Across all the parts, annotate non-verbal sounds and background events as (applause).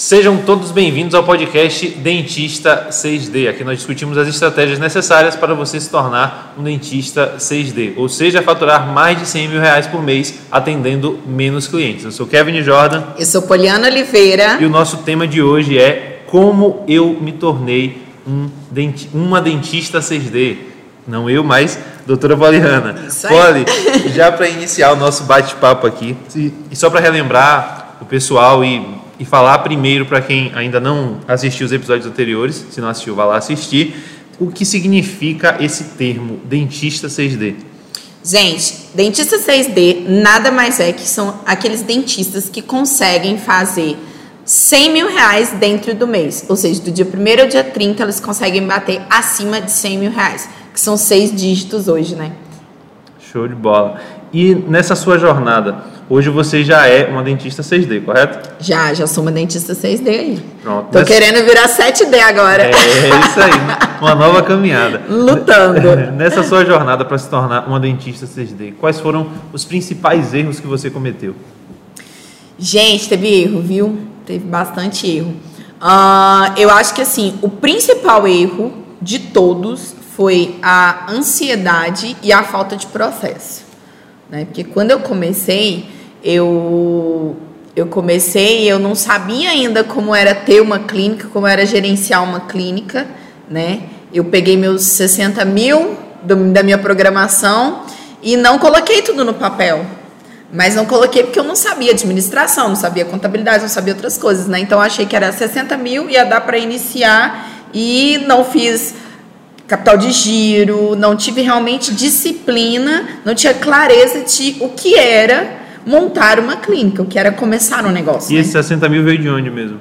Sejam todos bem-vindos ao podcast Dentista 6D. Aqui nós discutimos as estratégias necessárias para você se tornar um dentista 6D, ou seja, faturar mais de 100 mil reais por mês atendendo menos clientes. Eu sou Kevin Jordan. Eu sou Poliana Oliveira. E o nosso tema de hoje é como eu me tornei um denti uma dentista 6D. Não eu, mas doutora Poliana. Poli, já para iniciar o nosso bate-papo aqui, e só para relembrar o pessoal e e falar primeiro para quem ainda não assistiu os episódios anteriores, se não assistiu, vá lá assistir, o que significa esse termo dentista 6D. Gente, dentista 6D nada mais é que são aqueles dentistas que conseguem fazer 100 mil reais dentro do mês. Ou seja, do dia 1 ao dia 30, eles conseguem bater acima de 100 mil reais, que são seis dígitos hoje, né? Show de bola. E nessa sua jornada, Hoje você já é uma dentista 6D, correto? Já, já sou uma dentista 6D aí. Pronto. Tô nessa... querendo virar 7D agora. É, é isso aí, uma nova caminhada. Lutando. (laughs) Nessa sua jornada para se tornar uma dentista 6D, quais foram os principais erros que você cometeu? Gente, teve erro, viu? Teve bastante erro. Uh, eu acho que assim, o principal erro de todos foi a ansiedade e a falta de processo. Né? Porque quando eu comecei, eu eu comecei, eu não sabia ainda como era ter uma clínica, como era gerenciar uma clínica, né? Eu peguei meus 60 mil do, da minha programação e não coloquei tudo no papel. Mas não coloquei porque eu não sabia administração, não sabia contabilidade, não sabia outras coisas, né? Então achei que era 60 mil, ia dar para iniciar e não fiz capital de giro, não tive realmente disciplina, não tinha clareza de o que era montar uma clínica, o que era começar um negócio. E né? esses 60 mil veio de onde mesmo?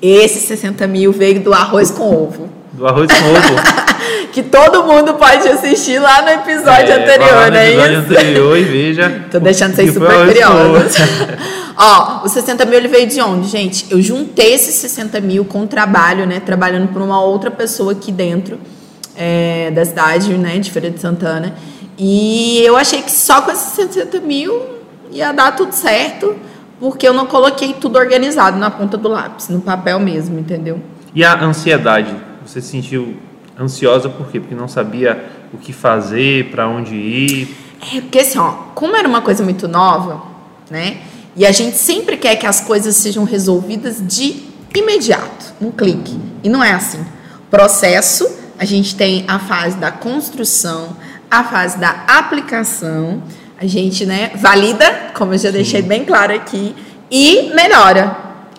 Esse 60 mil veio do arroz com ovo. Do arroz com ovo. (laughs) que todo mundo pode assistir lá no episódio é, anterior, lá no né? episódio anterior e veja. (laughs) Tô deixando vocês super curiosos. (laughs) Ó, os 60 mil ele veio de onde, gente? Eu juntei esses 60 mil com trabalho, né? Trabalhando por uma outra pessoa aqui dentro é, da cidade, né, de Feira de Santana. E eu achei que só com esses 60 mil ia dar tudo certo, porque eu não coloquei tudo organizado na ponta do lápis, no papel mesmo, entendeu? E a ansiedade? Você se sentiu ansiosa por quê? Porque não sabia o que fazer, para onde ir? É, porque assim, ó, como era uma coisa muito nova, né? E a gente sempre quer que as coisas sejam resolvidas de imediato, um clique. E não é assim. Processo a gente tem a fase da construção, a fase da aplicação, a gente né, valida, como eu já deixei bem claro aqui, e melhora.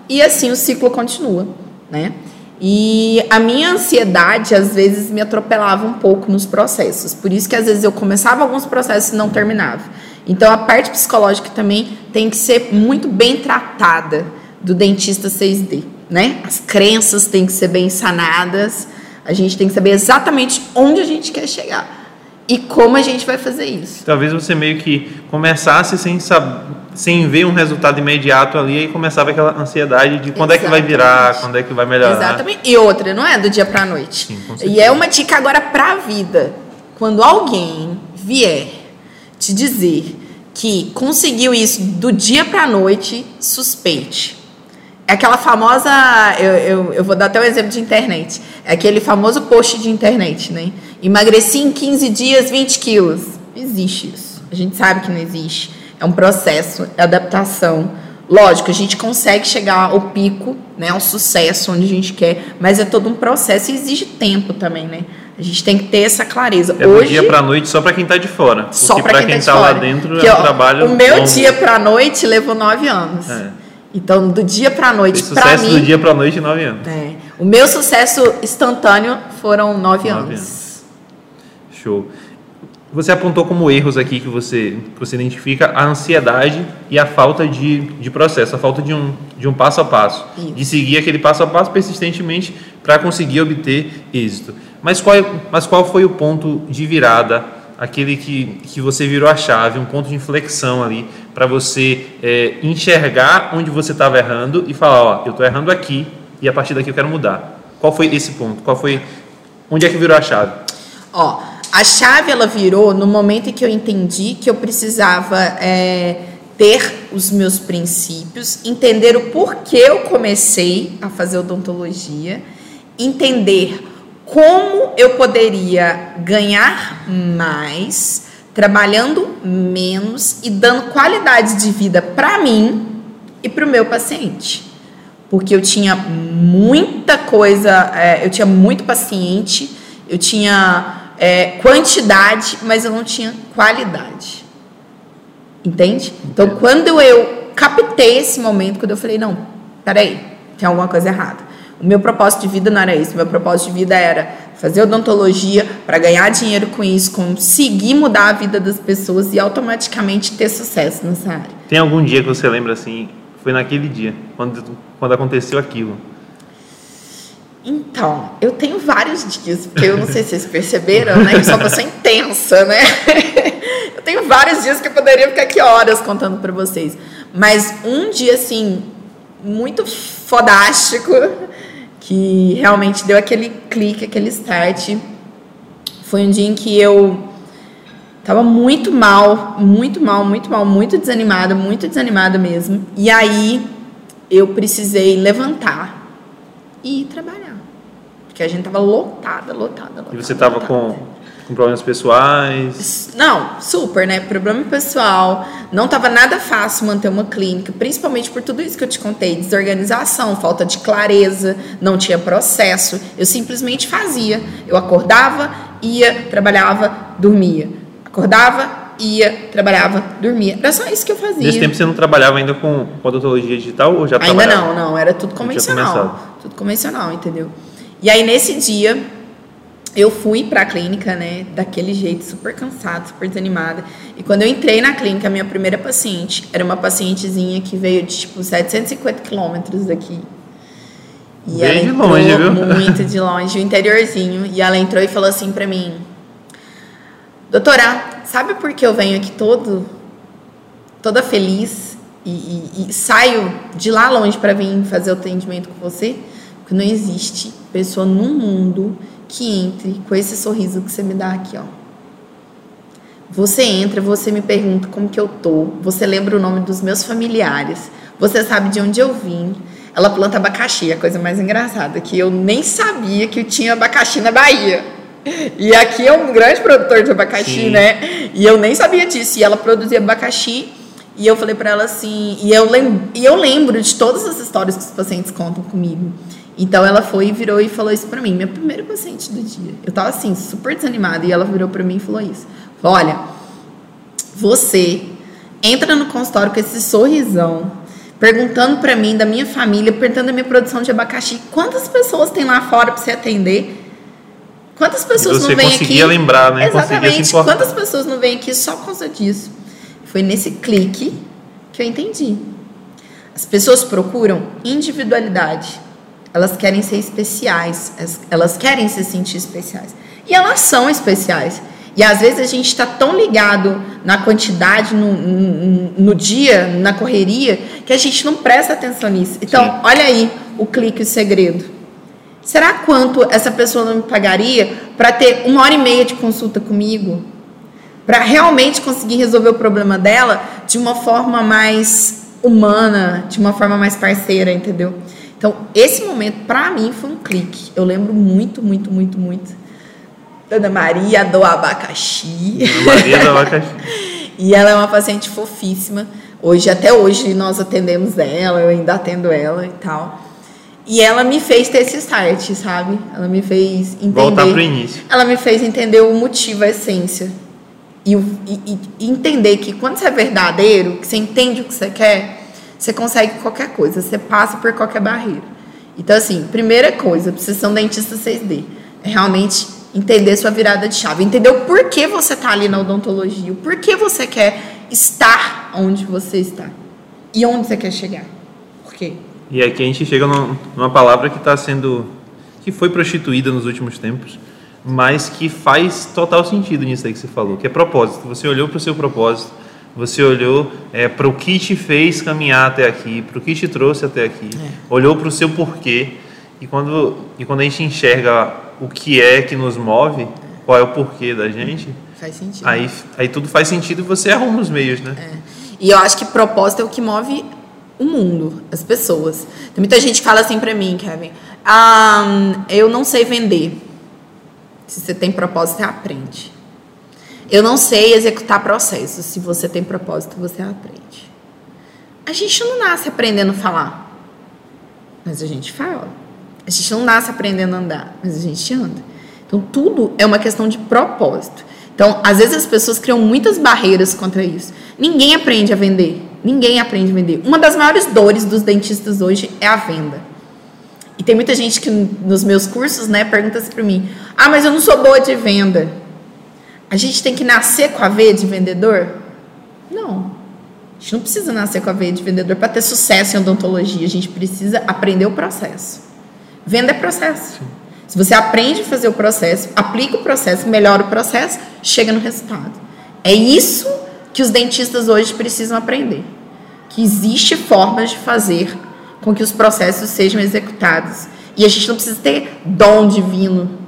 E assim o ciclo continua, né? E a minha ansiedade às vezes me atropelava um pouco nos processos. Por isso que às vezes eu começava alguns processos e não terminava. Então a parte psicológica também tem que ser muito bem tratada do dentista 6D, né? As crenças têm que ser bem sanadas a gente tem que saber exatamente onde a gente quer chegar e como a gente vai fazer isso. Talvez você meio que começasse sem saber, sem ver um resultado imediato ali e começava aquela ansiedade de quando exatamente. é que vai virar, quando é que vai melhorar. Exatamente. E outra, não é do dia para noite. Sim, e é uma dica agora para a vida. Quando alguém vier te dizer que conseguiu isso do dia para noite, suspeite. É aquela famosa. Eu, eu, eu, vou dar até um exemplo de internet. É aquele famoso post de internet, né? Emagreci em 15 dias 20 quilos. Não existe isso. A gente sabe que não existe. É um processo, é adaptação. Lógico, a gente consegue chegar ao pico, né, ao sucesso onde a gente quer, mas é todo um processo e exige tempo também, né? A gente tem que ter essa clareza. É Hoje, do dia para noite só para quem está de fora. Só para quem, quem está tá lá dentro que, é um ó, trabalho. O meu longo. dia para noite levou nove anos. É. Então, do dia para noite, para mim. do dia para noite, nove anos. É, o meu sucesso instantâneo foram nove, nove anos. anos. Show. Você apontou como erros aqui que você, que você identifica a ansiedade e a falta de, de processo, a falta de um, de um passo a passo, Isso. de seguir aquele passo a passo persistentemente para conseguir obter êxito. Mas qual, mas qual foi o ponto de virada aquele que, que você virou a chave, um ponto de inflexão ali, para você é, enxergar onde você estava errando e falar, ó, eu estou errando aqui e a partir daqui eu quero mudar. Qual foi esse ponto? Qual foi, onde é que virou a chave? Ó, a chave ela virou no momento em que eu entendi que eu precisava é, ter os meus princípios, entender o porquê eu comecei a fazer odontologia, entender como eu poderia ganhar mais trabalhando menos e dando qualidade de vida para mim e para o meu paciente. Porque eu tinha muita coisa, é, eu tinha muito paciente, eu tinha é, quantidade, mas eu não tinha qualidade. Entende? Então, quando eu captei esse momento, quando eu falei, não, peraí, tem alguma coisa errada. O meu propósito de vida não era isso. O meu propósito de vida era fazer odontologia para ganhar dinheiro com isso, conseguir mudar a vida das pessoas e automaticamente ter sucesso nessa área. Tem algum dia que você lembra assim, foi naquele dia, quando, quando aconteceu aquilo? Então, eu tenho vários dias, porque eu não sei se vocês perceberam, né? Eu sou uma pessoa intensa, né? (laughs) Eu tenho vários dias que eu poderia ficar aqui horas contando para vocês. Mas um dia, assim, muito fodástico, que realmente deu aquele clique, aquele start, foi um dia em que eu tava muito mal, muito mal, muito mal, muito desanimada, muito desanimada mesmo. E aí eu precisei levantar e trabalhar. Porque a gente tava lotada, lotada, lotada. E você tava lotada. com com problemas pessoais? Não, super, né? Problema pessoal. Não estava nada fácil manter uma clínica, principalmente por tudo isso que eu te contei: desorganização, falta de clareza, não tinha processo. Eu simplesmente fazia. Eu acordava, ia, trabalhava, dormia. Acordava, ia, trabalhava, dormia. Era só isso que eu fazia. Nesse tempo você não trabalhava ainda com odontologia digital ou já Ainda trabalhava? não, não. Era tudo convencional. Tudo convencional, entendeu? E aí nesse dia eu fui para a clínica, né, daquele jeito, super cansada, super desanimada. E quando eu entrei na clínica, a minha primeira paciente era uma pacientezinha que veio de tipo 750 quilômetros daqui. E Bem ela de longe, viu? muito de longe, o interiorzinho. E ela entrou e falou assim para mim: Doutora, sabe por que eu venho aqui todo, toda feliz e, e- e saio de lá longe para vir fazer o atendimento com você? Porque não existe pessoa no mundo que entre com esse sorriso que você me dá aqui, ó. Você entra, você me pergunta como que eu tô, você lembra o nome dos meus familiares, você sabe de onde eu vim. Ela planta abacaxi, a coisa mais engraçada, que eu nem sabia que eu tinha abacaxi na Bahia. E aqui é um grande produtor de abacaxi, Sim. né? E eu nem sabia disso. E ela produzia abacaxi. E eu falei pra ela assim. E eu, e eu lembro de todas as histórias que os pacientes contam comigo. Então ela foi e virou e falou isso pra mim. Minha primeira paciente do dia. Eu tava assim, super desanimada. E ela virou pra mim e falou isso. Falou, Olha, você entra no consultório com esse sorrisão, perguntando pra mim da minha família, perguntando da minha produção de abacaxi. Quantas pessoas tem lá fora pra você atender? Quantas pessoas você não vêm aqui? conseguia lembrar, né? Exatamente. Quantas pessoas não vêm aqui só por causa disso? Foi nesse clique que eu entendi. As pessoas procuram individualidade. Elas querem ser especiais. Elas- querem se sentir especiais. E elas são especiais. E às vezes a gente está tão ligado na quantidade, no, no, no dia, na correria, que a gente não presta atenção nisso. Então, Sim. olha aí o clique, o segredo. Será quanto essa pessoa não me pagaria para ter uma hora e meia de consulta comigo? Para realmente conseguir resolver o problema dela de uma forma mais humana, de uma forma mais parceira, entendeu? Então, esse momento, para mim, foi um clique. Eu lembro muito, muito, muito, muito. Dona Maria do abacaxi. Maria do abacaxi. (laughs) E ela é uma paciente fofíssima. Hoje, até hoje, nós atendemos ela, eu ainda atendo ela e tal. E ela me fez ter esse start, sabe? Ela me fez entender. Voltar pro início. Ela me fez entender o motivo, a essência. E, e- e entender que quando você é verdadeiro, que você entende o que você quer, você consegue qualquer coisa, você passa por qualquer barreira. Então, assim, primeira coisa, você ser um dentista 6D, é realmente entender sua virada de chave, entender o porquê você tá ali na odontologia, o porquê você quer estar onde você está e onde você quer chegar. Por quê? E aqui a gente chega num- numa palavra que está sendo. que foi prostituída nos últimos tempos, mas que faz total sentido nisso aí que você falou, que é propósito. Você olhou para o seu propósito, você olhou para o que te fez caminhar até aqui, para o que te trouxe até aqui, olhou para o seu porquê. E quando, e quando a gente enxerga o que é que nos move, qual é o porquê da gente, Faz sentido. aí, aí tudo faz sentido e você arruma os meios, né? E eu acho que propósito é o que move o mundo, as pessoas. Tem muita gente que fala assim pra mim, Kevin, ah, eu não sei vender. Se você tem propósito, você aprende. Eu não sei executar processos. Se você tem propósito, você aprende. A gente não nasce aprendendo a falar, mas a gente fala. A gente não nasce aprendendo a andar, mas a gente anda. Então, tudo é uma questão de propósito. Então, às vezes as pessoas criam muitas barreiras contra isso. Ninguém aprende a vender. Ninguém aprende a vender. Uma das maiores dores dos dentistas hoje é a venda. E tem muita gente que nos meus cursos, né, pergunta assim para mim: "Ah, mas eu não sou boa de venda". A gente tem que nascer com a veia de vendedor? Não. A gente não precisa nascer com a veia de vendedor para ter sucesso em odontologia. A gente precisa aprender o processo. Venda é processo. Sim. Se você aprende a fazer o processo, aplica o processo, melhora o processo, chega no resultado. É isso que os dentistas hoje precisam aprender. Que existe formas de fazer com que os processos sejam executados. E a gente não precisa ter dom divino.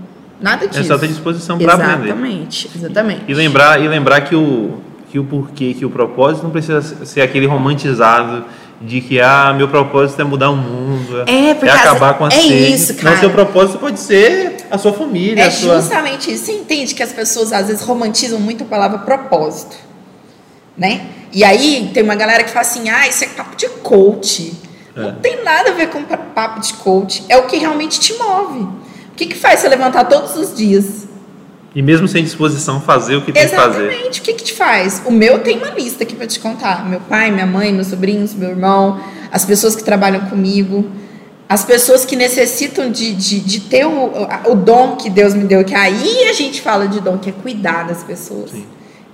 Nada disso. É só ter disposição para aprender. Exatamente, exatamente. E lembrar, e lembrar que, o, que o porquê, que o propósito não precisa ser aquele romantizado de que ah, meu propósito é mudar o mundo, é, é acabar com a é sede. Isso, cara. Não, seu propósito pode ser a sua família. É sua... justamente isso. Você entende que as pessoas às vezes romantizam muito a palavra propósito, né? E aí tem uma galera que fala assim, ah, isso é papo de coach. É. Não tem nada a ver com papo de coach. É o que realmente te move. O que, que faz você levantar todos os dias? E mesmo sem disposição, fazer o que tem Exatamente. que fazer. Exatamente. O que, que te faz? O meu tem uma lista aqui para te contar. Meu pai, minha mãe, meus sobrinhos, meu irmão, as pessoas que trabalham comigo, as pessoas que necessitam de, de, de ter o, o dom que Deus me deu. Que aí a gente fala de dom, que é cuidar das pessoas. Sim.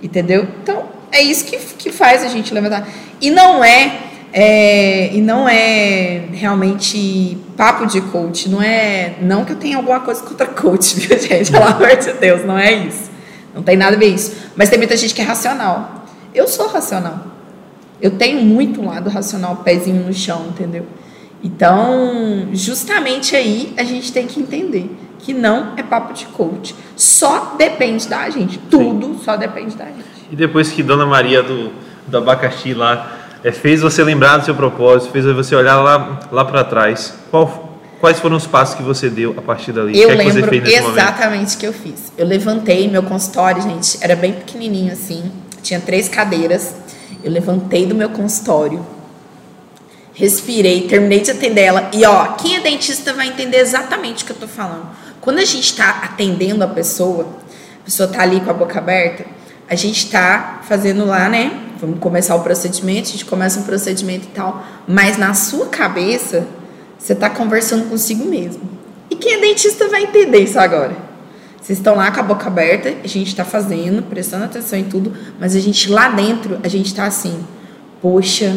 Entendeu? Então, é isso que, que faz a gente levantar. E não é é, e não é realmente papo de coach, não é. Não que eu tenha alguma coisa contra (laughs) coach, viu, gente? Pelo amor de Deus, não é isso. Não tem nada a ver isso. Mas tem muita gente que é racional. Eu sou racional. Eu tenho muito lado racional, pezinho no chão, entendeu? Então, justamente aí a gente tem que entender que não é papo de coach. Só depende da gente. Tudo Sim. só depende da gente. E depois que Dona Maria do, do abacaxi lá é, fez você lembrar do seu propósito, fez você olhar lá, lá para trás. Qual, quais foram os passos que você deu a partir dali? Eu que lembro é que exatamente o que eu fiz. Eu levantei meu consultório, gente, era bem pequenininho assim, tinha três cadeiras. Eu levantei do meu consultório, respirei, terminei de atender ela. E ó, quem é dentista vai entender exatamente o que eu tô falando. Quando a gente está atendendo a pessoa, a pessoa tá ali com a boca aberta, a gente está fazendo lá, né? Vamos começar o procedimento, a gente começa um procedimento e tal, mas na sua cabeça você está conversando consigo mesmo. E quem é dentista vai entender isso agora. Vocês estão lá com a boca aberta, a gente está fazendo, prestando atenção em tudo, mas a gente lá dentro, a gente está assim, poxa,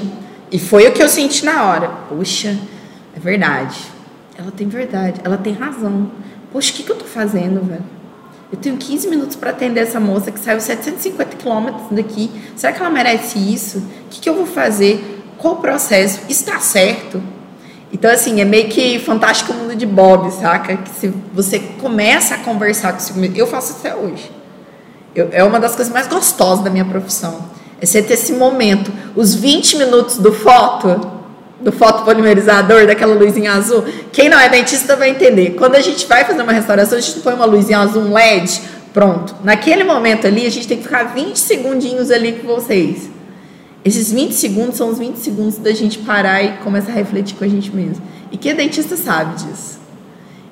e foi o que eu senti na hora. Poxa, é verdade. Ela tem verdade, ela tem razão. Poxa, o que, que eu tô fazendo, velho? Eu tenho 15 minutos para atender essa moça que saiu 750 quilômetros daqui. Será que ela merece isso? O que, que eu vou fazer? Qual o processo? Está certo? Então, assim, é meio que fantástico o mundo de Bob, saca? Que se você começa a conversar consigo mesmo. Eu faço até hoje. Eu, é uma das coisas mais gostosas da minha profissão. É você ter esse momento. Os 20 minutos do foto do fotopolimerizador, daquela luzinha azul. Quem não é dentista vai entender. Quando a gente vai fazer uma restauração, a gente põe uma luzinha azul, um LED, pronto. Naquele momento ali, a gente tem que ficar 20 segundinhos ali com vocês. Esses 20 segundos são os 20 segundos da gente parar e começar a refletir com a gente mesmo. E quem é dentista sabe disso.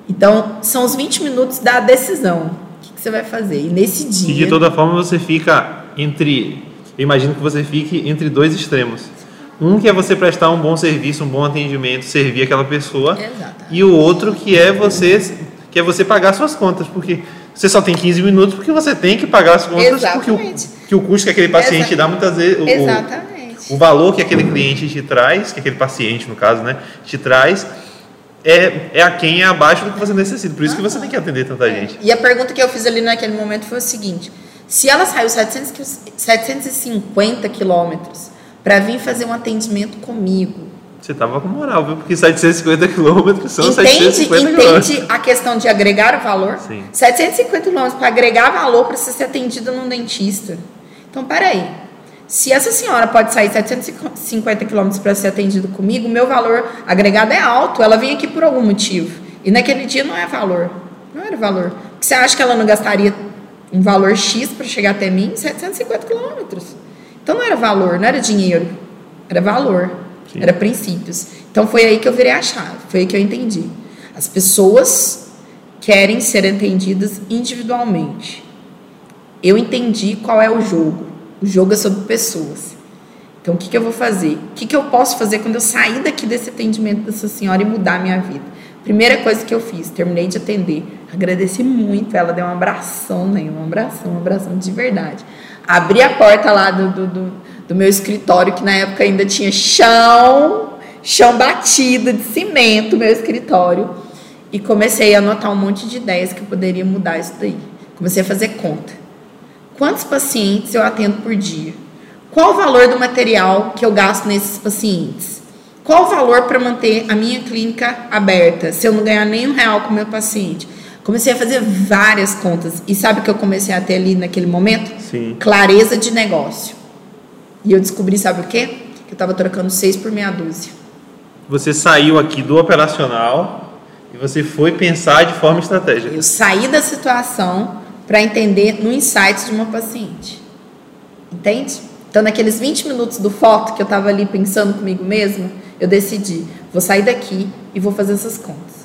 Então, são os 20 minutos da decisão. O que, que você vai fazer? E nesse dia. E de toda forma você fica entre. Eu imagino que você fique entre dois extremos um que é você prestar um bom serviço, um bom atendimento, servir aquela pessoa. Exato. E o outro que é você que é você pagar suas contas, porque você só tem 15 minutos porque você tem que pagar as contas Exatamente. porque o, que o custo que aquele paciente dá muitas vezes o, Exatamente. o valor que aquele cliente te traz, que aquele paciente no caso, né, te traz é, é a quem é abaixo do que você necessita. Por isso que você tem que atender tanta é. gente. E a pergunta que eu fiz ali naquele momento foi o seguinte: se ela saiu 700, 750 quilômetros para vir fazer um atendimento comigo. Você tava com moral, viu? Porque 750 quilômetros são entende, 750 Entende a questão de agregar o valor? Sim. 750 quilômetros para agregar valor para você ser atendido num dentista. Então, peraí. Se essa senhora pode sair 750 quilômetros para ser atendida comigo, meu valor agregado é alto. Ela vem aqui por algum motivo. E naquele dia não é valor. Não era valor. Porque você acha que ela não gastaria um valor X para chegar até mim? 750 quilômetros. Então não era valor, não era dinheiro. Era valor. Sim. Era princípios. Então foi aí que eu virei a chave. Foi aí que eu entendi. As pessoas querem ser entendidas individualmente. Eu entendi qual é o jogo. O jogo é sobre pessoas. Então, o que, que eu vou fazer? O que, que eu posso fazer quando eu sair daqui desse atendimento dessa senhora e mudar a minha vida? Primeira coisa que eu fiz, terminei de atender, agradeci muito, ela deu um abração, né? Um abração, um abração de verdade. Abri a porta lá do, do, do, do meu escritório, que na época ainda tinha chão, chão batido de cimento, meu escritório e comecei a anotar um monte de ideias que eu poderia mudar isso daí. Comecei a fazer conta. Quantos pacientes eu atendo por dia? Qual o valor do material que eu gasto nesses pacientes? Qual o valor para manter a minha clínica aberta, se eu não ganhar nenhum real com o meu paciente? Comecei a fazer várias contas. E sabe o que eu comecei a ter ali naquele momento? Sim. Clareza de negócio. E eu descobri, sabe o quê? Que eu estava trocando seis por meia dúzia. Você saiu aqui do operacional e você foi pensar de forma estratégica. Eu saí da situação para entender no insight de uma paciente. Entende? Então, naqueles 20 minutos do foto que eu estava ali pensando comigo mesma, eu decidi, vou sair daqui e vou fazer essas contas.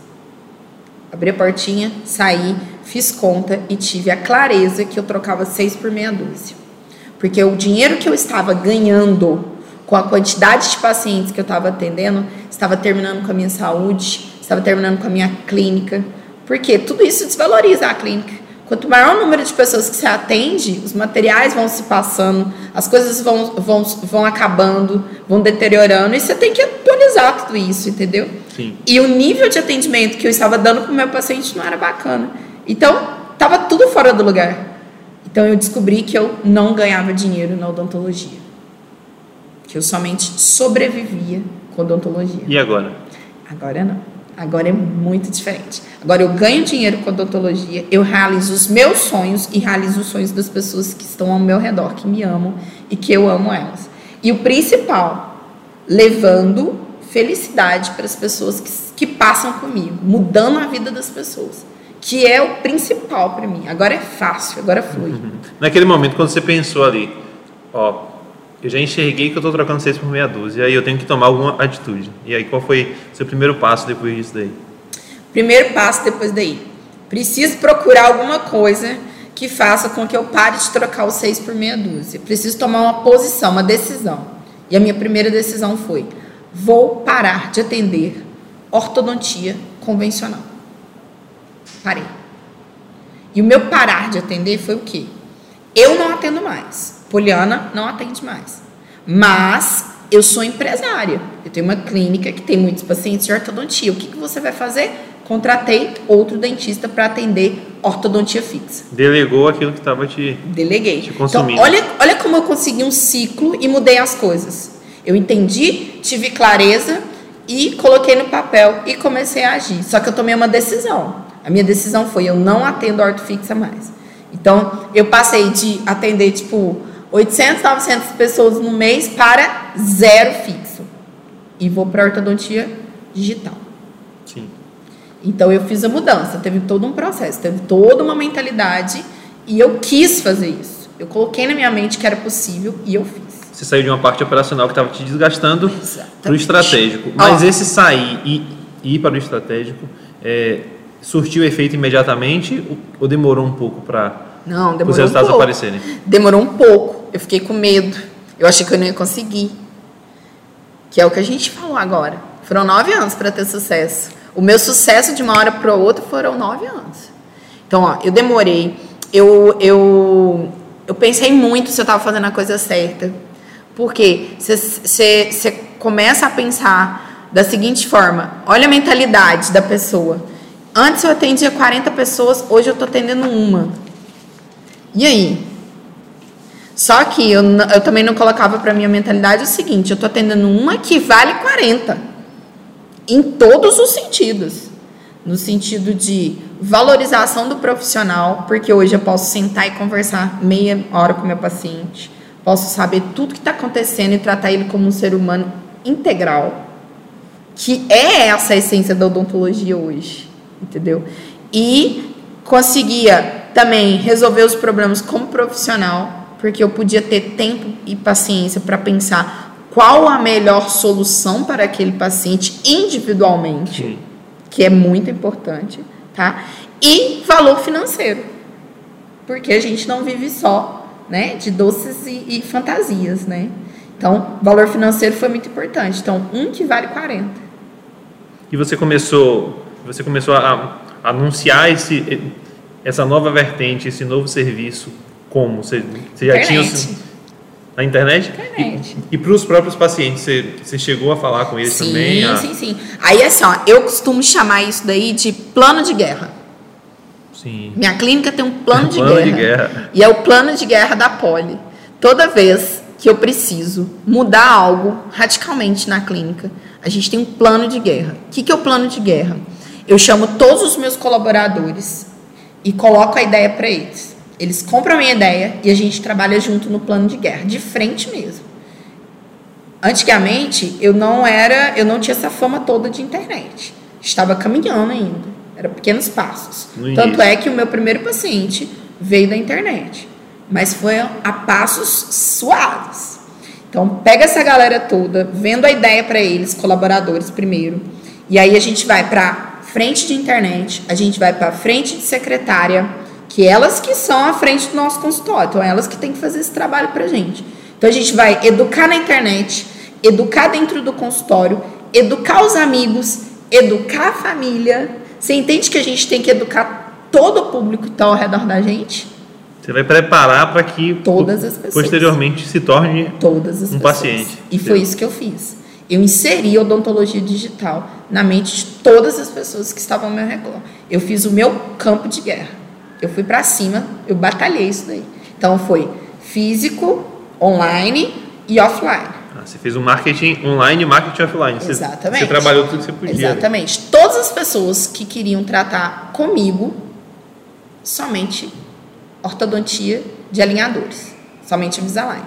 Abri a portinha, saí, fiz conta e tive a clareza que eu trocava seis por meia dúzia. Porque o dinheiro que eu estava ganhando com a quantidade de pacientes que eu estava atendendo, estava terminando com a minha saúde, estava terminando com a minha clínica. Porque tudo isso desvaloriza a clínica. Quanto maior o número de pessoas que você atende, os materiais vão se passando, as coisas vão, vão, vão acabando, vão deteriorando, e você tem que atualizar tudo isso, entendeu? Sim. E o nível de atendimento que eu estava dando para o meu paciente não era bacana. Então, estava tudo fora do lugar. Então, eu descobri que eu não ganhava dinheiro na odontologia. Que eu somente sobrevivia com odontologia. E agora? Agora não. Agora é muito diferente. Agora eu ganho dinheiro com odontologia, eu realizo os meus sonhos e realizo os sonhos das pessoas que estão ao meu redor, que me amam e que eu amo elas. E o principal, levando felicidade para as pessoas que, que passam comigo, mudando a vida das pessoas. Que é o principal para mim. Agora é fácil, agora flui. Naquele momento, quando você pensou ali, ó, eu já enxerguei que eu estou trocando seis por meia dúzia, e aí eu tenho que tomar alguma atitude. E aí, qual foi seu primeiro passo depois disso daí? Primeiro passo depois daí. Preciso procurar alguma coisa que faça com que eu pare de trocar os seis por meia dúzia. Preciso tomar uma posição, uma decisão. E a minha primeira decisão foi: vou parar de atender ortodontia convencional. Parei. E o meu parar de atender foi o quê? Eu não atendo mais. Poliana não atende mais. Mas eu sou empresária. Eu tenho uma clínica que tem muitos pacientes de ortodontia. O que, que você vai fazer? Contratei outro dentista para atender ortodontia fixa. Delegou aquilo que estava te, Deleguei. te consumindo. Então, olha, olha como eu consegui um ciclo e mudei as coisas. Eu entendi, tive clareza e coloquei no papel e comecei a agir. Só que eu tomei uma decisão. A minha decisão foi: eu não atendo orto fixa mais. Então, eu passei de atender, tipo, 800, 900 pessoas no mês para zero fixo. E vou para ortodontia digital. Sim. Então eu fiz a mudança, teve todo um processo, teve toda uma mentalidade e eu quis fazer isso. Eu coloquei na minha mente que era possível e eu fiz. Você saiu de uma parte operacional que estava te desgastando para o estratégico. Mas esse sair e ir para o estratégico é, surtiu efeito imediatamente ou demorou um pouco para os resultados um aparecerem? Demorou um pouco. Eu fiquei com medo. Eu achei que eu não ia conseguir. Que é o que a gente falou agora. Foram nove anos para ter sucesso. O meu sucesso de uma hora para outra foram nove anos. Então, ó, eu demorei. Eu, eu, eu pensei muito se eu estava fazendo a coisa certa. Porque você começa a pensar da seguinte forma: olha a mentalidade da pessoa. Antes eu atendia 40 pessoas, hoje eu estou atendendo uma. E aí? Só que eu, eu também não colocava para minha mentalidade o seguinte: eu estou atendendo uma que vale 40. Em todos os sentidos. No sentido de valorização do profissional, porque hoje eu posso sentar e conversar meia hora com meu paciente. Posso saber tudo que está acontecendo e tratar ele como um ser humano integral, que é essa a essência da odontologia hoje, entendeu? E conseguia também resolver os problemas como profissional, porque eu podia ter tempo e paciência para pensar qual a melhor solução para aquele paciente individualmente, Sim. que é muito importante, tá? E valor financeiro, porque a gente não vive só, né, de doces e, e fantasias, né? Então, valor financeiro foi muito importante. Então, um que vale 40. E você começou, você começou a anunciar esse, essa nova vertente, esse novo serviço, como? Você, você já internet. tinha na internet? internet. E, e para os próprios pacientes, você, você, chegou a falar com eles sim, também? Sim, sim, sim. Aí assim, ó, eu costumo chamar isso daí de plano de guerra. Sim. Minha clínica tem um plano, de, plano guerra, de guerra. E é o plano de guerra da Poli. Toda vez que eu preciso mudar algo radicalmente na clínica, a gente tem um plano de guerra. O que, que é o plano de guerra? Eu chamo todos os meus colaboradores e coloco a ideia para eles. Eles compram a minha ideia e a gente trabalha junto no plano de guerra, de frente mesmo. Antigamente, eu não era, eu não tinha essa fama toda de internet. Estava caminhando ainda, era pequenos passos. Tanto é que o meu primeiro paciente veio da internet, mas foi a passos suaves. Então, pega essa galera toda, vendo a ideia para eles, colaboradores primeiro, e aí a gente vai para frente de internet, a gente vai para frente de secretária, que elas que são à frente do nosso consultório, então elas que têm que fazer esse trabalho para a gente. Então a gente vai educar na internet, educar dentro do consultório, educar os amigos, educar a família. Você entende que a gente tem que educar todo o público que está ao redor da gente? Você vai preparar para que todas as pessoas posteriormente se torne todas as um pessoas. paciente. E foi isso que eu fiz. Eu inseri odontologia digital na mente de todas as pessoas que estavam ao meu redor. Eu fiz o meu campo de guerra. Eu fui para cima, eu batalhei isso daí. Então foi físico, online e offline. Ah, você fez um marketing online e marketing offline. Você, Exatamente. Você trabalhou tudo que você podia. Exatamente. Todas as pessoas que queriam tratar comigo, somente ortodontia de alinhadores. Somente Invisalign.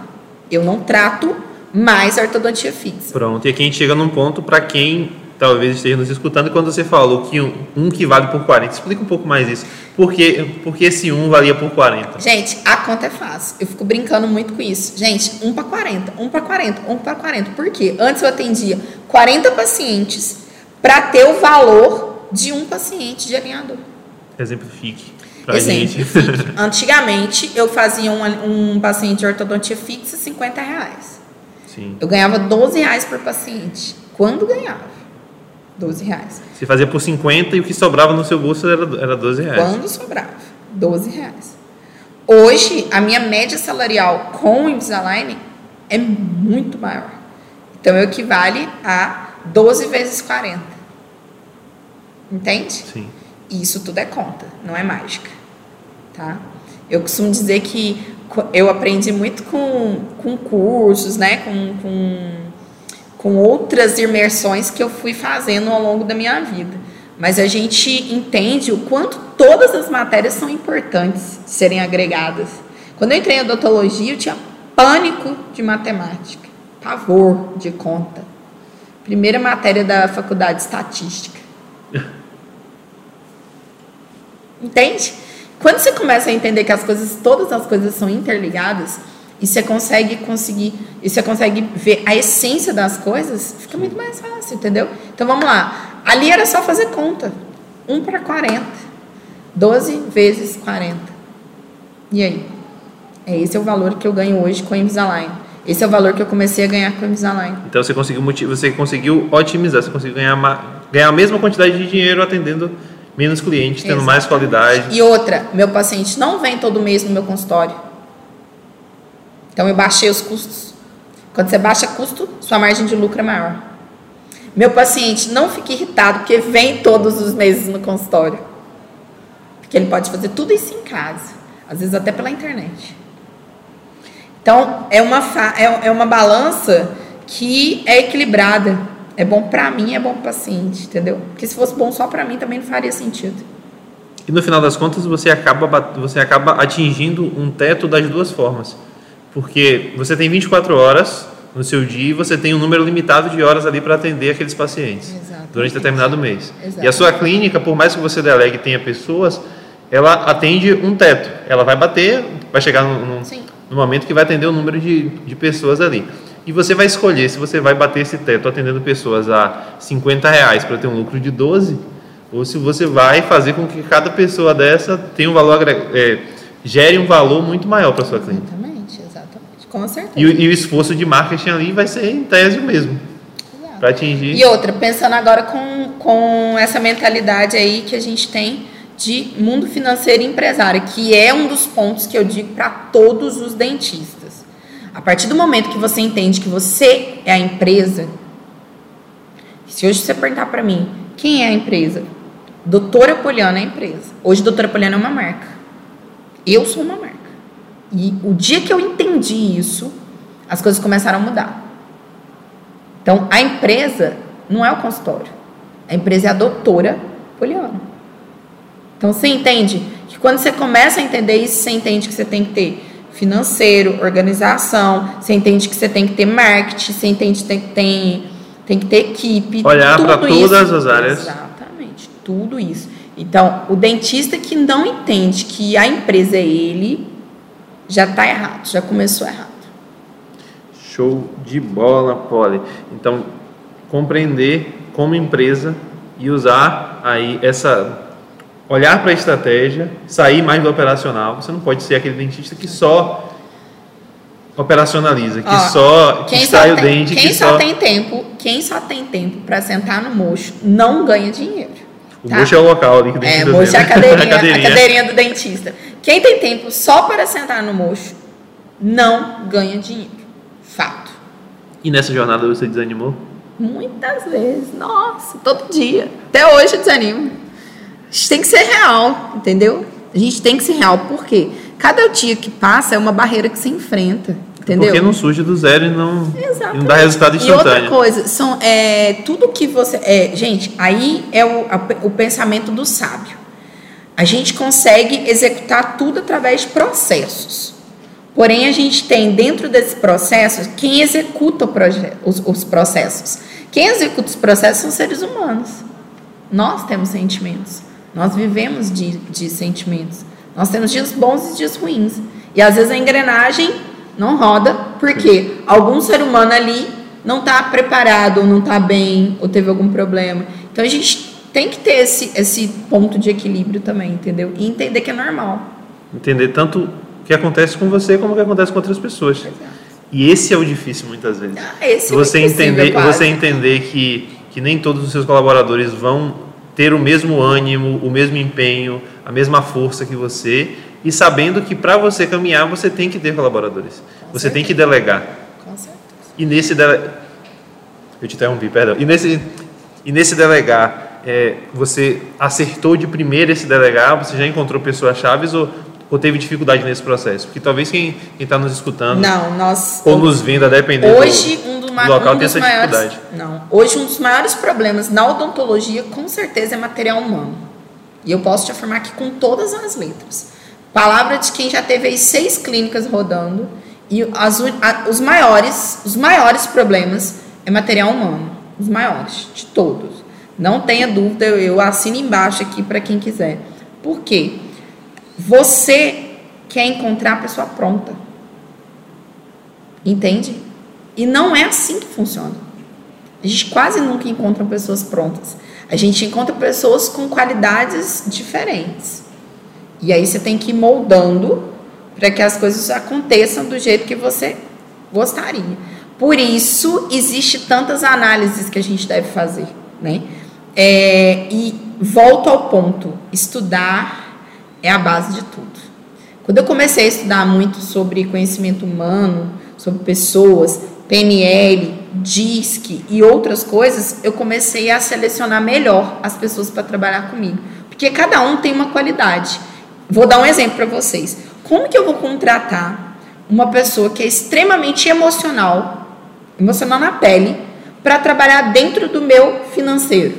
Eu não trato mais ortodontia fixa. Pronto, e aqui a gente chega num ponto para quem talvez esteja nos escutando, quando você falou que um, um, que vale por 40, explica um pouco mais isso. Por que, por que esse um valia por 40? Gente, a conta é fácil. Eu fico brincando muito com isso. Gente, um para 40, um para 40, um para 40. Por quê? Antes eu atendia 40 pacientes para ter o valor de um paciente de alinhador. Exemplifique. Exemplo, gente. Antigamente, eu fazia um, um paciente de ortodontia fixa 50 reais. Sim. Eu ganhava 12 reais por paciente. Quando ganhava? 12 reais. Você fazia por 50 e o que sobrava no seu bolso era, era 12 reais. Quando sobrava? 12 reais. Hoje, a minha média salarial com o Invisalign é muito maior. Então, equivale a 12 vezes 40. Entende? Sim. Isso tudo é conta, não é mágica. Tá? Eu costumo dizer que eu aprendi muito com, com cursos, né? com, com com outras imersões que eu fui fazendo ao longo da minha vida. Mas a gente entende o quanto todas as matérias são importantes serem agregadas. Quando eu entrei em odontologia, eu tinha pânico de matemática, pavor de conta. Primeira matéria da faculdade de estatística. Entende? Quando você começa a entender que as coisas, todas as coisas são interligadas, e você consegue conseguir, e você consegue ver a essência das coisas, fica muito mais fácil, entendeu? Então vamos lá. Ali era só fazer conta. 1 para 40. 12 vezes 40. E aí? É esse é o valor que eu ganho hoje com a Invisalign. Esse é o valor que eu comecei a ganhar com a Invisalign. Então você conseguiu, você conseguiu otimizar, você conseguiu ganhar, ganhar a mesma quantidade de dinheiro atendendo menos clientes, tendo Exatamente. mais qualidade. E outra, meu paciente não vem todo mês no meu consultório. Então eu baixei os custos. Quando você baixa custo, sua margem de lucro é maior. Meu paciente não fica irritado porque vem todos os meses no consultório. Porque ele pode fazer tudo isso em casa, às vezes até pela internet. Então é uma, é, é uma balança que é equilibrada. É bom para mim, é bom para o paciente, entendeu? Porque se fosse bom só para mim também não faria sentido. E no final das contas você acaba, você acaba atingindo um teto das duas formas Porque você tem 24 horas no seu dia e você tem um número limitado de horas ali para atender aqueles pacientes Exatamente. durante determinado mês. Exatamente. E a sua clínica, por mais que você delegue e tenha pessoas, ela atende um teto. Ela vai bater, vai chegar no, no, no momento que vai atender o número de, de pessoas ali. E você vai escolher se você vai bater esse teto atendendo pessoas a 50 reais para ter um lucro de 12, ou se você vai fazer com que cada pessoa dessa tenha um valor é, gere um valor muito maior para sua clínica. Exatamente. Com certeza. E, o- e o esforço de marketing ali vai ser em tese o mesmo, para atingir. E outra, pensando agora com, com essa mentalidade aí que a gente tem de mundo financeiro e empresário, que é um dos pontos que eu digo para todos os dentistas. A partir do momento que você entende que você é a empresa, se hoje você perguntar para mim, quem é a empresa? Doutora Poliana é a empresa. Hoje Doutora Poliana é uma marca. Eu sou uma marca. E o dia que eu entendi isso, as coisas começaram a mudar. Então, a empresa não é o consultório. A empresa é a doutora Poliana. Então, você entende que quando você começa a entender isso, você entende que você tem que ter financeiro, organização, você entende que você tem que ter marketing, você entende que tem que ter, tem que ter equipe. Olhar isso. todas as áreas. Exatamente, tudo isso. Então, o dentista que não entende que a empresa é ele, já está errado, já começou errado. Show de bola, Poli. Então, compreender como empresa e usar aí essa olhar para a estratégia, sair mais do operacional. Você não pode ser aquele dentista que só operacionaliza, que Ó, só que só, o dente, quem que só só tem tempo, quem só tem tempo para sentar no mocho não ganha dinheiro. O tá? mocho é o local ali que o É, dentista mocho é a cadeirinha, A a cadeirinha do dentista. Quem tem tempo só para sentar no mocho não ganha dinheiro. Fato. E nessa jornada você desanimou? Muitas vezes. Nossa, todo dia. Até hoje eu desanimo. A gente tem que ser real, entendeu? A gente tem que ser real. Por quê? Cada dia que passa é uma barreira que se enfrenta. Entendeu? Porque não surge do zero e não, e não dá resultado E outra instantâneo. coisa, são, é, tudo que você. É, gente, aí é o, a- o pensamento do sábio. A gente consegue executar tudo através de processos. Porém, a gente tem dentro desse processo quem executa os, os processos. Quem executa os processos são seres humanos. Nós temos sentimentos. Nós vivemos de, de sentimentos. Nós temos dias bons e dias ruins. E às vezes a engrenagem não roda porque algum ser humano ali não está preparado, ou não está bem, ou teve algum problema. Então a gente tem que ter esse, esse ponto de equilíbrio também, entendeu? E entender que é normal. Entender tanto o que acontece com você como o que acontece com outras pessoas. E esse é o difícil muitas vezes. Ah, esse é você impossível, entender, quase. você entender que, que nem todos os seus colaboradores vão ter o mesmo ânimo, o mesmo empenho, a mesma força que você, e sabendo que para você caminhar você tem que ter colaboradores. você tem que delegar. Com certeza. E nesse dele... eu te interrompi, perdão. E nesse e nesse delegar, é, você acertou de primeira esse delegar? Você já encontrou pessoas chaves ou, ou teve dificuldade nesse processo? Porque talvez quem está nos escutando Não, nós. ou nos vendo, a depender do- Hoje, um, do do local um tem essa maiores. dificuldade. Não. Hoje, um dos maiores problemas na odontologia, com certeza, é material humano. E eu posso te afirmar aqui com todas as letras. Palavra de quem já teve aí seis clínicas rodando. E as a- os maiores, os maiores problemas é material humano. Os maiores, de todos. Não tenha dúvida, eu, eu assino embaixo aqui para quem quiser. Por quê? Você quer encontrar a pessoa pronta. Entende? E não é assim que funciona. A gente quase nunca encontra pessoas prontas. A gente encontra pessoas com qualidades diferentes. E aí você tem que ir moldando para que as coisas aconteçam do jeito que você gostaria. Por isso existe tantas análises que a gente deve fazer, né? É, e volto ao ponto, estudar é a base de tudo. Quando eu comecei a estudar muito sobre conhecimento humano, sobre pessoas, PNL, DISC e outras coisas, eu comecei a selecionar melhor as pessoas para trabalhar comigo. Porque cada um tem uma qualidade. Vou dar um exemplo para vocês. Como que eu vou contratar uma pessoa que é extremamente emocional, emocional na pele, para trabalhar dentro do meu financeiro?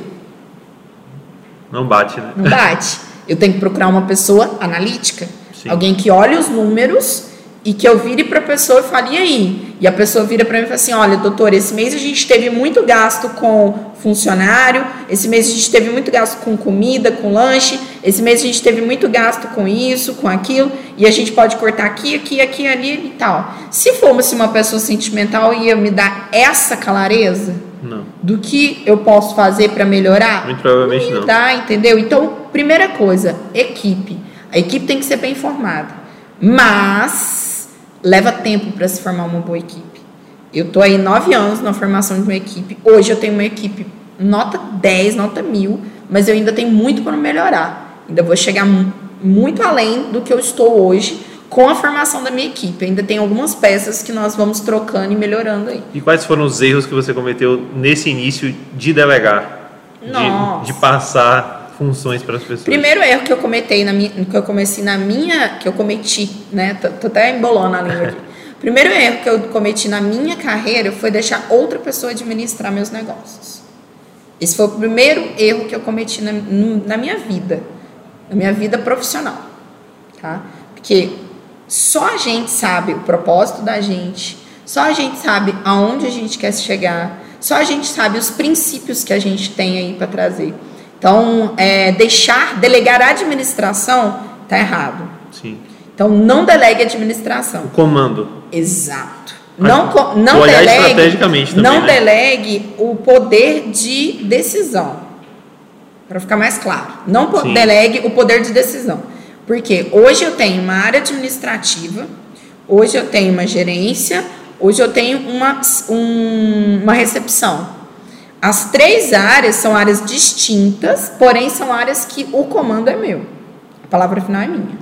Não bate, né? Não bate. (laughs) Eu tenho que procurar uma pessoa analítica. Sim. Alguém que olhe os números e que eu vire para a pessoa e fale, e aí? E a pessoa vira para mim e fala assim: olha, doutor, esse mês a gente teve muito gasto com funcionário, esse mês a gente teve muito gasto com comida, com lanche, esse mês a gente teve muito gasto com isso, com aquilo, e a gente pode cortar aqui, aqui, aqui, ali e tal. Se fosse uma pessoa sentimental, ia me dar essa clareza? Não. Do que eu posso fazer para melhorar? Muito provavelmente não. Dá, entendeu? Então, primeira coisa, equipe. A equipe tem que ser bem formada. Mas leva tempo para se formar uma boa equipe. Eu estou aí nove anos na formação de uma equipe. Hoje eu tenho uma equipe nota 10, nota mil, mas eu ainda tenho muito para melhorar. Ainda vou chegar muito além do que eu estou hoje com a formação da minha equipe. Ainda tem algumas peças que nós vamos trocando e melhorando aí. E quais foram os erros que você cometeu nesse início de delegar? De, de passar funções para as pessoas? Primeiro erro que eu cometei na minha, que eu comecei na minha, que eu cometi, né? Tô, tô até embolando a língua aqui. (laughs) Primeiro erro que eu cometi na minha carreira foi deixar outra pessoa administrar meus negócios. Esse foi o primeiro erro que eu cometi na, na minha vida, na minha vida profissional, tá? Porque só a gente sabe o propósito da gente, só a gente sabe aonde a gente quer chegar, só a gente sabe os princípios que a gente tem aí para trazer. Então, é, deixar, delegar a administração está errado. Sim. Então, não delegue a administração. O comando. Exato. Não, não olhar delegue, estrategicamente também, não né? delegue o poder de decisão. Para ficar mais claro. Não Sim. delegue o poder de decisão. Porque hoje eu tenho uma área administrativa, hoje eu tenho uma gerência, hoje eu tenho uma, um, uma recepção. As três áreas são áreas distintas, porém são áreas que o comando é meu. A palavra final é minha.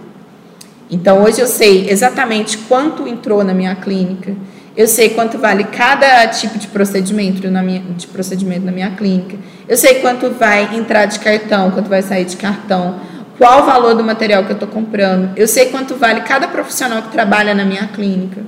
Então hoje eu sei exatamente quanto entrou na minha clínica, eu sei quanto vale cada tipo de procedimento na minha, de procedimento na minha clínica, eu sei quanto vai entrar de cartão, quanto vai sair de cartão, qual o valor do material que eu estou comprando, eu sei quanto vale cada profissional que trabalha na minha clínica.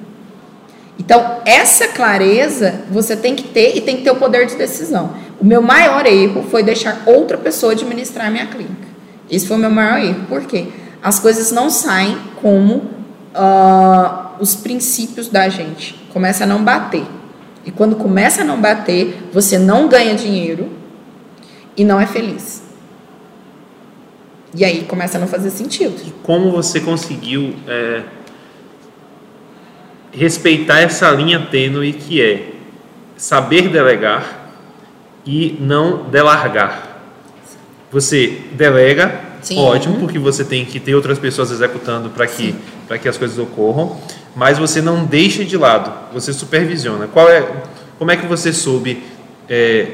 Então, essa clareza você tem que ter e tem que ter o poder de decisão. O meu maior erro foi deixar outra pessoa administrar minha clínica. Esse foi o meu maior erro. Por quê? As coisas não saem como uh, os princípios da gente. Começa a não bater. E quando começa a não bater, você não ganha dinheiro e não é feliz. E aí começa a não fazer sentido. Como você conseguiu é, respeitar essa linha tênue que é saber delegar e não delargar? Você delega, Sim. ótimo, porque você tem que ter outras pessoas executando para que, que as coisas ocorram, mas você não deixa de lado, você supervisiona. Qual é, como é que você soube é,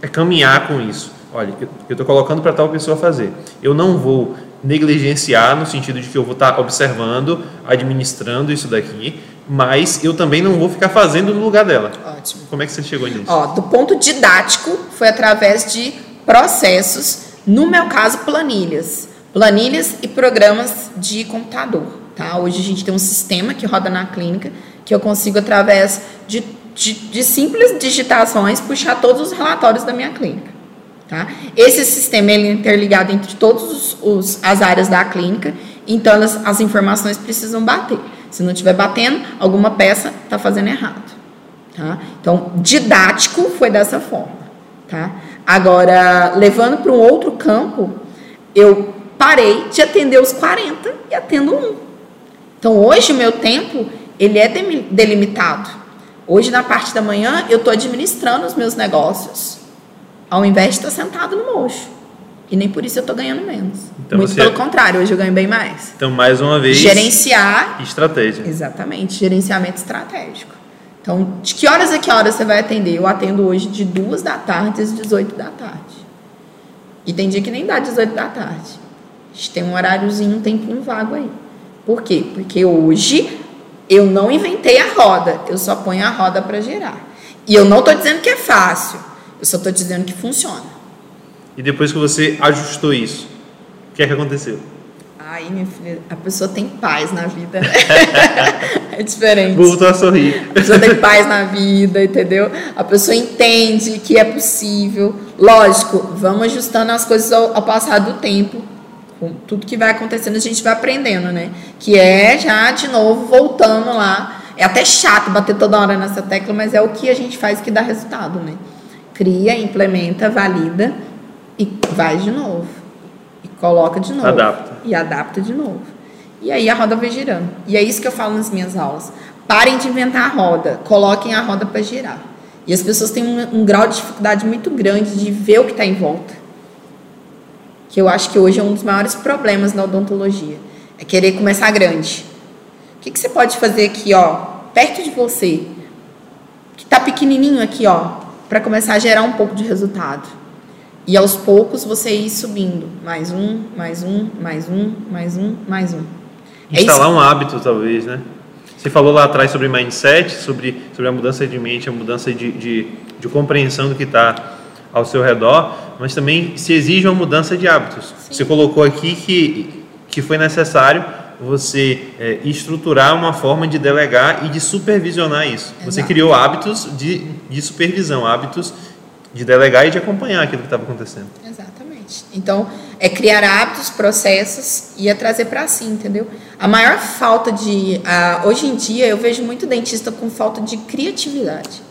é caminhar com isso? Olha, eu estou colocando para tal pessoa fazer. Eu não vou negligenciar no sentido de que eu vou estar tá observando, administrando isso daqui, mas eu também não vou ficar fazendo no lugar dela. Ótimo. Como é que você chegou nisso? Ó, do ponto didático, foi através de processos, no meu caso, planilhas. Planilhas e programas de computador. Tá? Hoje a gente tem um sistema que roda na clínica que eu consigo, através de, de, de simples digitações, puxar todos os relatórios da minha clínica. Tá? Esse sistema ele é interligado entre todas as áreas da clínica, então elas, as informações precisam bater. Se não estiver batendo, alguma peça está fazendo errado. Tá? Então, didático foi dessa forma. Tá? Agora, levando para um outro campo, eu parei de atender os 40 e atendo um. Então, hoje o meu tempo ele é delimitado. Hoje, na parte da manhã, eu estou administrando os meus negócios ao invés de estar sentado no mocho. E nem por isso eu estou ganhando menos. Então Muito você- pelo contrário, hoje eu ganho bem mais. Então, mais uma vez, Gerenciar, estratégia. exatamente, gerenciamento estratégico. Então, de que horas a que horas você vai atender? Eu atendo hoje de duas da tarde às 18 da tarde. E tem dia que nem dá 18 da tarde. A gente tem um horáriozinho, um tempinho vago aí. Por quê? Porque hoje eu não inventei a roda, eu só ponho a roda para girar. E eu não estou dizendo que é fácil, eu só estou dizendo que funciona. E depois que você ajustou isso, o que é que aconteceu? Aí, minha filha, a pessoa tem paz na vida. (laughs) é diferente. Voltou a sorrir. A pessoa tem paz na vida, entendeu? A pessoa entende que é possível. Lógico, vamos ajustando as coisas ao, ao passar do tempo, com tudo que vai acontecendo, a gente vai aprendendo, né? Que é já de novo voltando lá. É até chato bater toda hora nessa tecla, mas é o que a gente faz que dá resultado, né? Cria, implementa, valida e vai de novo. E coloca de novo. Adapta. E adapta de novo. E aí a roda vai girando. E é isso que eu falo nas minhas aulas. Parem de inventar a roda, coloquem a roda para girar. E as pessoas têm um, um, grau de dificuldade muito grande de ver o que está em volta. Que eu acho que hoje é um dos maiores problemas na odontologia. É querer começar grande. O que, que você pode fazer aqui, ó, perto de você, que está pequenininho aqui, ó, para começar a gerar um pouco de resultado? E aos poucos você ir subindo. Mais um, mais um, mais um, mais um, mais um. É Instalar é um hábito, talvez, né? Você falou lá atrás sobre mindset, sobre, sobre a mudança de mente, a mudança de, de, de compreensão do que está ao seu redor, mas também se exige uma mudança de hábitos. Sim. Você colocou aqui que, que foi necessário você é, estruturar uma forma de delegar e de supervisionar isso. Exato. Você criou hábitos de, de supervisão, hábitos de delegar e de acompanhar aquilo que estava acontecendo. Exatamente. Então, é criar hábitos, processos e é trazer para si, entendeu? A maior falta de. Hoje em dia, eu vejo muito dentista com falta de criatividade.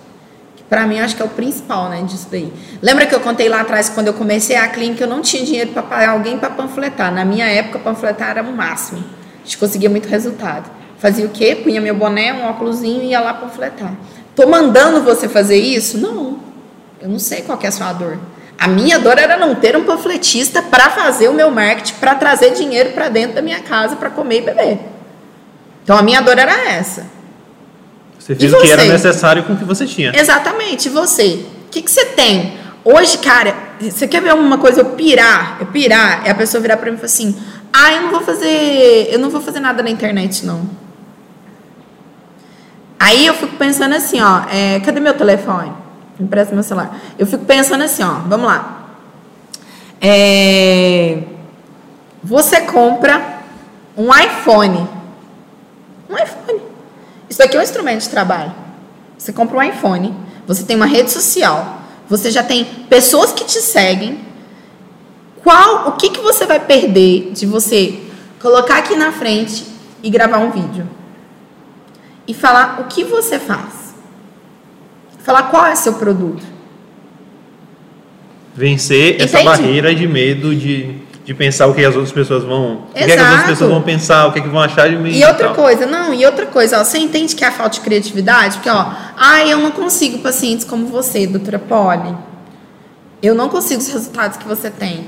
Para mim, acho que é o principal, né, disso daí. Lembra que eu contei lá atrás, quando eu comecei a clínica, eu não tinha dinheiro para pagar alguém para panfletar. Na minha época, panfletar era o máximo. A gente conseguia muito resultado. Fazia o quê? Punha meu boné, um óculosinho e ia lá panfletar. Tô mandando você fazer isso? Não. Eu não sei qual é a sua dor. A minha dor era não ter um panfletista para fazer o meu marketing, para trazer dinheiro para dentro da minha casa para comer e beber. Então a minha dor era essa. Você fez o que era necessário com o que você tinha. Exatamente. E você? O que, que você tem? Hoje, cara, você quer ver uma coisa eu pirar? Eu pirar é a pessoa virar para mim e falar assim: "Ah, eu não vou fazer, eu não vou fazer nada na internet não". Aí eu fico pensando assim, ó, é, cadê meu telefone? Empresta meu celular. Eu fico pensando assim, ó, vamos lá. É, você compra um iPhone. Um iPhone. Isso aqui é um instrumento de trabalho. Você compra um iPhone, você tem uma rede social, você já tem pessoas que te seguem. Qual, o que, que você vai perder de você colocar aqui na frente e gravar um vídeo? E falar o que você faz? Falar qual é seu produto. Vencer Entende? essa barreira de medo de, de pensar o que as outras pessoas vão. Exato. O que, é que as outras pessoas vão pensar, o que, é que vão achar de mim. E outra e coisa, não, e outra coisa, ó, você entende que é a falta de criatividade? Porque, ó, ah, eu não consigo pacientes como você, doutora Poli. Eu não consigo os resultados que você tem.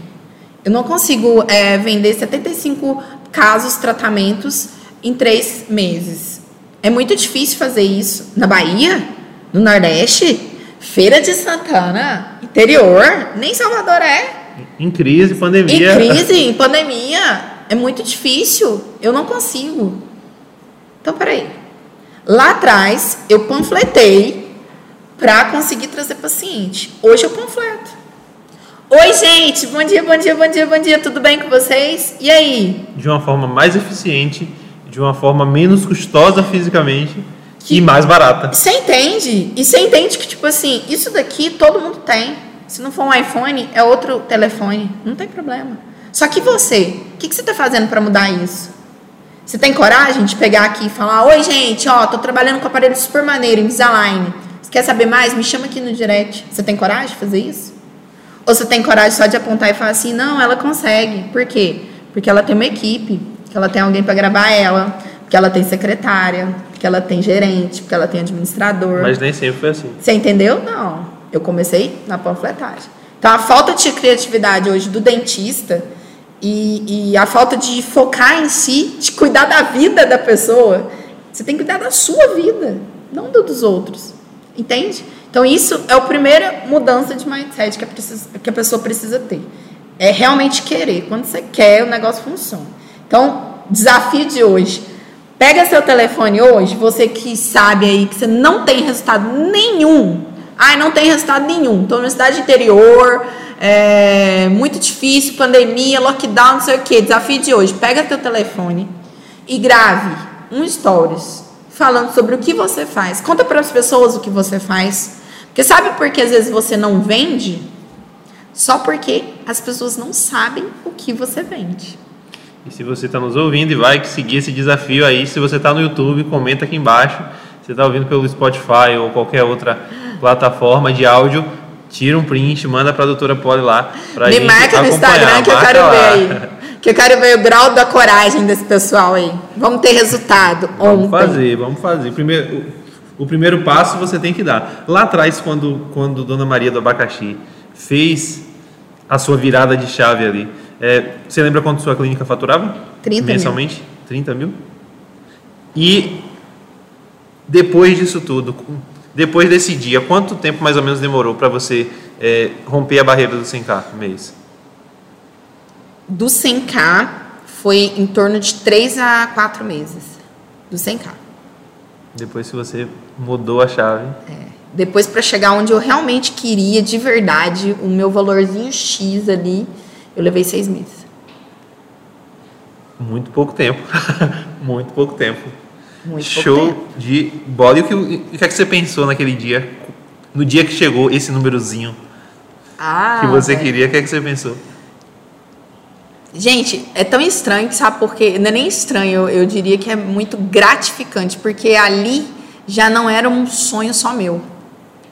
Eu não consigo é, vender 75 casos, tratamentos em três meses. É muito difícil fazer isso. Na Bahia, no Nordeste, Feira de Santana, interior, nem Salvador é. Em crise, pandemia. Em crise, em pandemia, é muito difícil. Eu não consigo. Então, peraí. Lá atrás, eu panfletei para conseguir trazer paciente. Hoje eu panfleto. Oi, gente. Bom dia, bom dia, bom dia, bom dia. Tudo bem com vocês? E aí? De uma forma mais eficiente, de uma forma menos custosa fisicamente que, e mais barata. Você entende? E você entende que, tipo assim, isso daqui todo mundo tem. Se não for um iPhone, é outro telefone. Não tem problema. Só que você, o que, que você está fazendo para mudar isso? Você tem coragem de pegar aqui e falar: Oi, gente, ó, tô trabalhando com aparelho super maneiro, Invisalign. Você quer saber mais? Me chama aqui no direct. Você tem coragem de fazer isso? Ou você tem coragem só de apontar e falar assim: Não, ela consegue. Por quê? Porque ela tem uma equipe, que ela tem alguém para gravar ela, que ela tem secretária, porque ela tem gerente, porque ela tem administrador. Mas nem sempre foi assim. Você entendeu? Não. Eu comecei na panfletagem. Então, a falta de criatividade hoje do dentista e, e a falta de focar em si, de cuidar da vida da pessoa, você tem que cuidar da sua vida, não do dos outros. Entende? Então, isso é a primeira mudança de mindset que que a pessoa precisa ter. É realmente querer. Quando você quer, o negócio funciona. Então, desafio de hoje Pega seu telefone hoje, você que sabe aí que você não tem resultado nenhum. Ai, não tem resultado nenhum. Estou na cidade interior, é muito difícil, pandemia, lockdown, não sei o que. Desafio de hoje. Pega seu telefone e grave um stories falando sobre o que você faz. Conta para as pessoas o que você faz. Porque sabe por que às vezes você não vende? Só porque as pessoas não sabem o que você vende. E se você está nos ouvindo e vai seguir esse desafio aí, se você está no YouTube, comenta aqui embaixo. Se está ouvindo pelo Spotify ou qualquer outra plataforma de áudio, tira um print, manda para a doutora Poli lá. Pra Me gente marca no. Instagram que eu quero lá. ver aí. (laughs) Que eu quero ver o grau da coragem desse pessoal aí. Vamos ter resultado Vamos ontem. fazer, vamos fazer. Primeiro, o, o primeiro passo você tem que dar. Lá atrás, quando, quando Dona Maria do Abacaxi fez a sua virada de chave ali, é, você lembra quanto sua clínica faturava? 30 mil. Mensalmente? 30 mil? E depois disso tudo, depois desse dia, quanto tempo mais ou menos demorou para você é, romper a barreira do 100k mês? Do 100k foi em torno de 3 a 4 meses. Do 100k. Depois que você mudou a chave. Depois para chegar onde eu realmente queria de verdade, o meu valorzinho X ali, eu levei seis meses. Muito pouco tempo. (laughs) Muito pouco tempo. Muito pouco Show tempo. de bola. E o que, o que é que você pensou naquele dia? No dia que chegou esse númerozinho Ah, que você velho. queria, o que é que você pensou? Gente, é tão estranho que sabe por quê? Não é nem estranho, eu, eu diria que é muito gratificante, porque ali já não era um sonho só meu.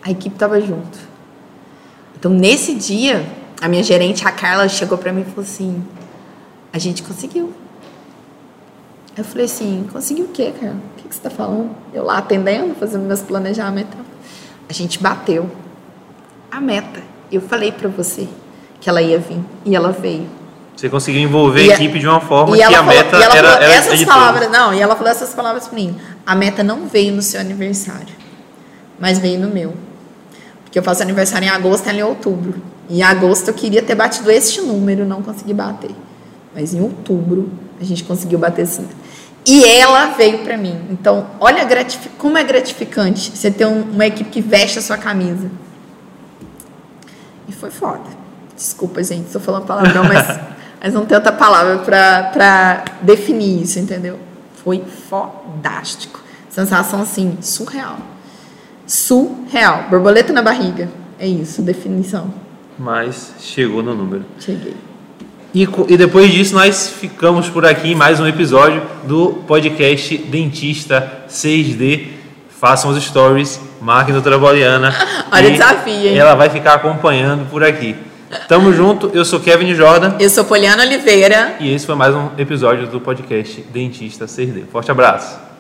A equipe estava junto. Então, nesse dia, a minha gerente, a Carla, chegou para mim e falou assim: a gente conseguiu. Eu falei assim: conseguiu o quê, Carla? O que, que você está falando? Eu lá atendendo, fazendo meus planejamentos. A gente bateu a meta. Eu falei para você que ela ia vir e ela veio. Você conseguiu envolver E a equipe de uma forma E que a falou, meta era, falou era essas palavras, todos. não, e ela falou essas palavras pra mim. A meta não veio no seu aniversário, mas veio no meu. Porque eu faço aniversário em agosto, ela em outubro. Em agosto eu queria ter batido este número, não consegui bater. Mas em outubro a gente conseguiu bater esse número. E ela veio pra mim. Então, olha como é gratificante você ter um- uma equipe que veste a sua camisa. E foi foda. Desculpa, gente, estou falando palavrão, (laughs) mas, mas não tem outra palavra pra definir isso, entendeu? Foi fodástico. Sensação assim, surreal. Surreal. Borboleta na barriga. É isso, definição. Mas chegou no número. Cheguei. E, e depois disso, nós ficamos por aqui em mais um episódio do podcast Dentista 6D. Façam os stories, marquem doutora Boliana. (laughs) Olha o desafio, hein? Ela vai ficar acompanhando por aqui. Tamo junto, eu sou Kevin Jordan Eu sou Poliana Oliveira. e esse foi mais um episódio do podcast Dentista 6D. Forte abraço.